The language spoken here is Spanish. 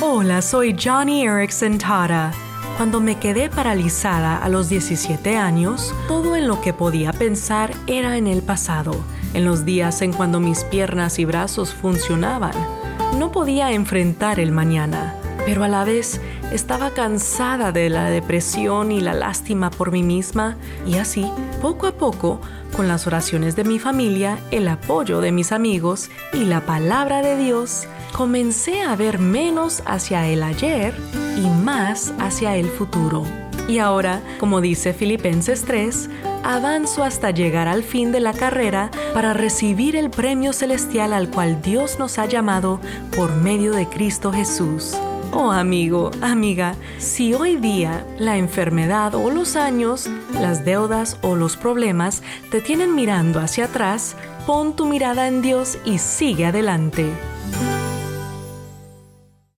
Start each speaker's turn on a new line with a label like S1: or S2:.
S1: Hola, soy Johnny Erickson Tara. Cuando me quedé paralizada a los 17 años, todo en lo que podía pensar era en el pasado, en los días en cuando mis piernas y brazos funcionaban. No podía enfrentar el mañana, pero a la vez estaba cansada de la depresión y la lástima por mí misma y así, poco a poco, con las oraciones de mi familia, el apoyo de mis amigos y la palabra de Dios, comencé a ver menos hacia el ayer y más hacia el futuro. Y ahora, como dice Filipenses 3, avanzo hasta llegar al fin de la carrera para recibir el premio celestial al cual Dios nos ha llamado por medio de Cristo Jesús. Oh amigo, amiga, si hoy día la enfermedad o los años, las deudas o los problemas te tienen mirando hacia atrás, pon tu mirada en Dios y sigue adelante.